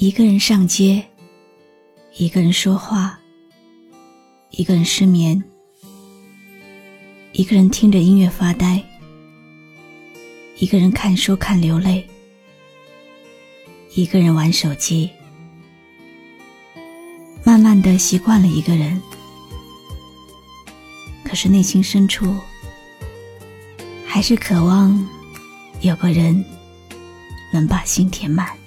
一个人上街，一个人说话，一个人失眠，一个人听着音乐发呆，一个人看书看流泪，一个人玩手机。慢慢的习惯了一个人，可是内心深处还是渴望有个人能把心填满。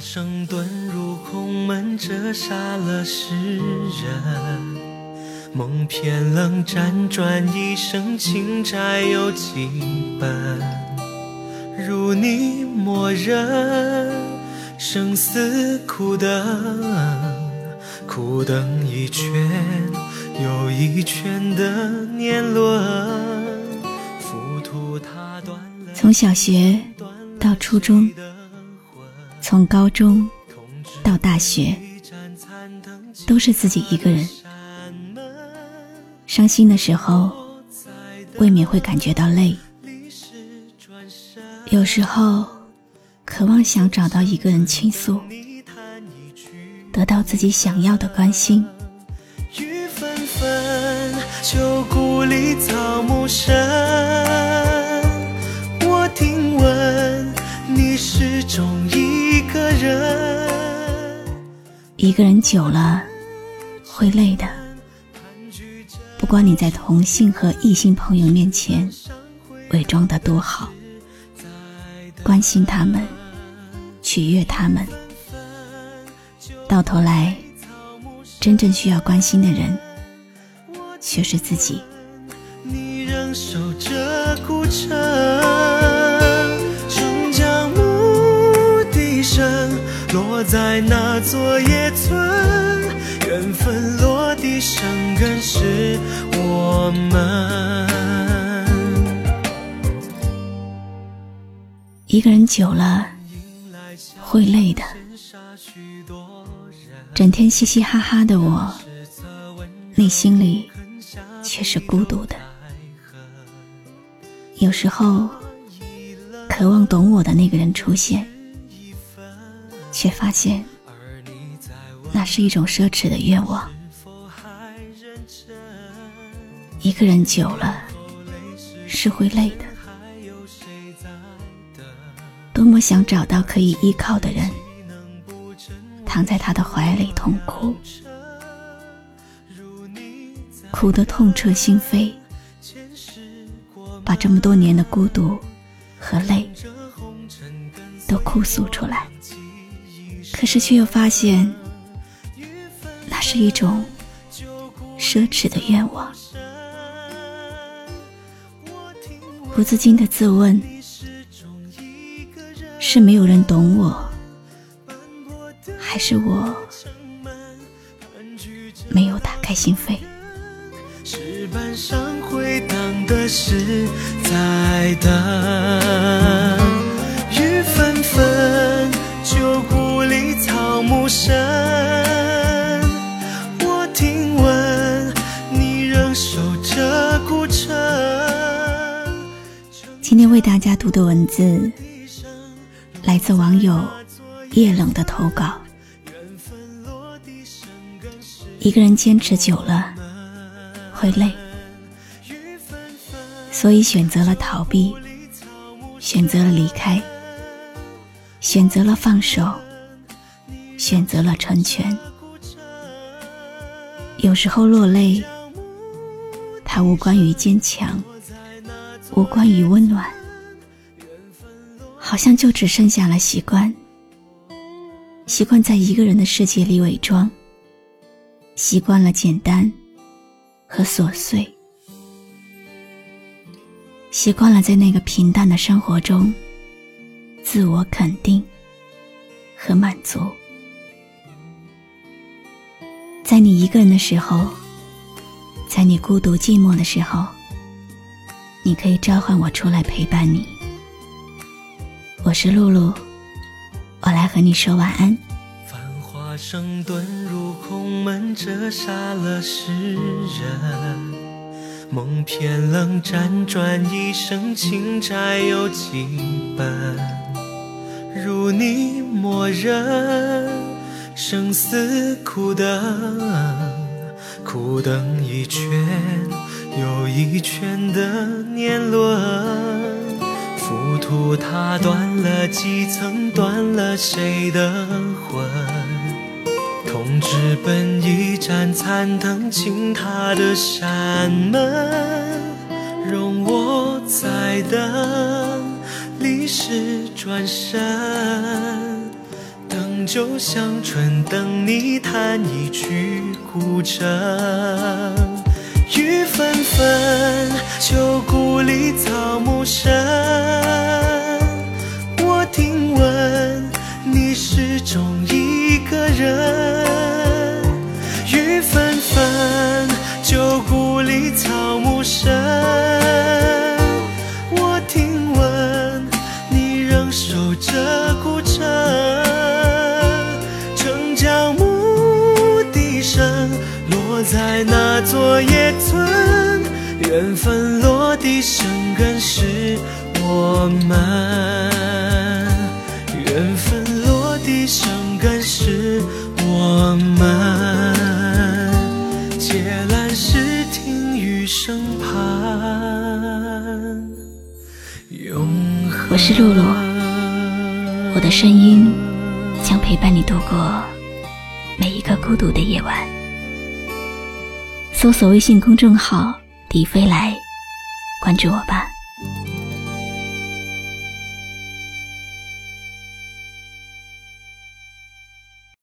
声遁入空门，折煞了世人。梦偏冷，辗转一生，情债有几本？如你默认。生死苦等，苦等一圈又一圈的年轮浮屠塔断。从小学到初中，从高中到大学，都是自己一个人。伤心的时候，未免会感觉到累。有时候。渴望想找到一个人倾诉，得到自己想要的关心。雨纷纷，旧故里草木深。我听闻你始终人。一个人久了会累的，不管你在同性和异性朋友面前伪装的多好，关心他们。取悦他们，到头来，真正需要关心的人却是自己。你仍守着古城，在那座野村，缘分落地生根是我们。一个人久了。会累的，整天嘻嘻哈哈的我，内心里却是孤独的。有时候，渴望懂我的那个人出现，却发现那是一种奢侈的愿望。一个人久了，是会累的。多么想找到可以依靠的人，躺在他的怀里痛哭，哭得痛彻心扉，把这么多年的孤独和泪都哭诉出来。可是却又发现，那是一种奢侈的愿望。不自禁的自问。是没有人懂我，还是我没有打开心扉？石板上回荡的是在等，我听闻你仍守着古城。今天为大家读的文字。来自网友夜冷的投稿。一个人坚持久了会累，所以选择了逃避，选择了离开，选择了放手，选择了成全。有时候落泪，它无关于坚强，无关于温暖。好像就只剩下了习惯，习惯在一个人的世界里伪装，习惯了简单和琐碎，习惯了在那个平淡的生活中自我肯定和满足。个人的时候，在你孤独寂寞的时候，你可以召唤我出来陪伴你。我是露露，我来和你说晚安。繁华声遁入空门，折煞了世人。梦偏冷，辗转一生，情债有几本？如你默认。生死苦等，苦等一圈又一圈的年轮，浮屠塔断了几层，断了谁的魂？痛直奔一盏残灯，倾塌的山门，容我再等，历史转身。就像春等你弹一曲古筝，雨纷纷，旧故里草木深。我听闻你始终一个人，雨纷纷，旧故里草木深。我听闻在那座野村，缘分落地生根是我们。缘分落地生根是我们。借来时听雨声盼，永恒。我是露露，我的声音将陪伴你度过每一个孤独的夜晚。搜索微信公众号“迪飞来”，关注我吧。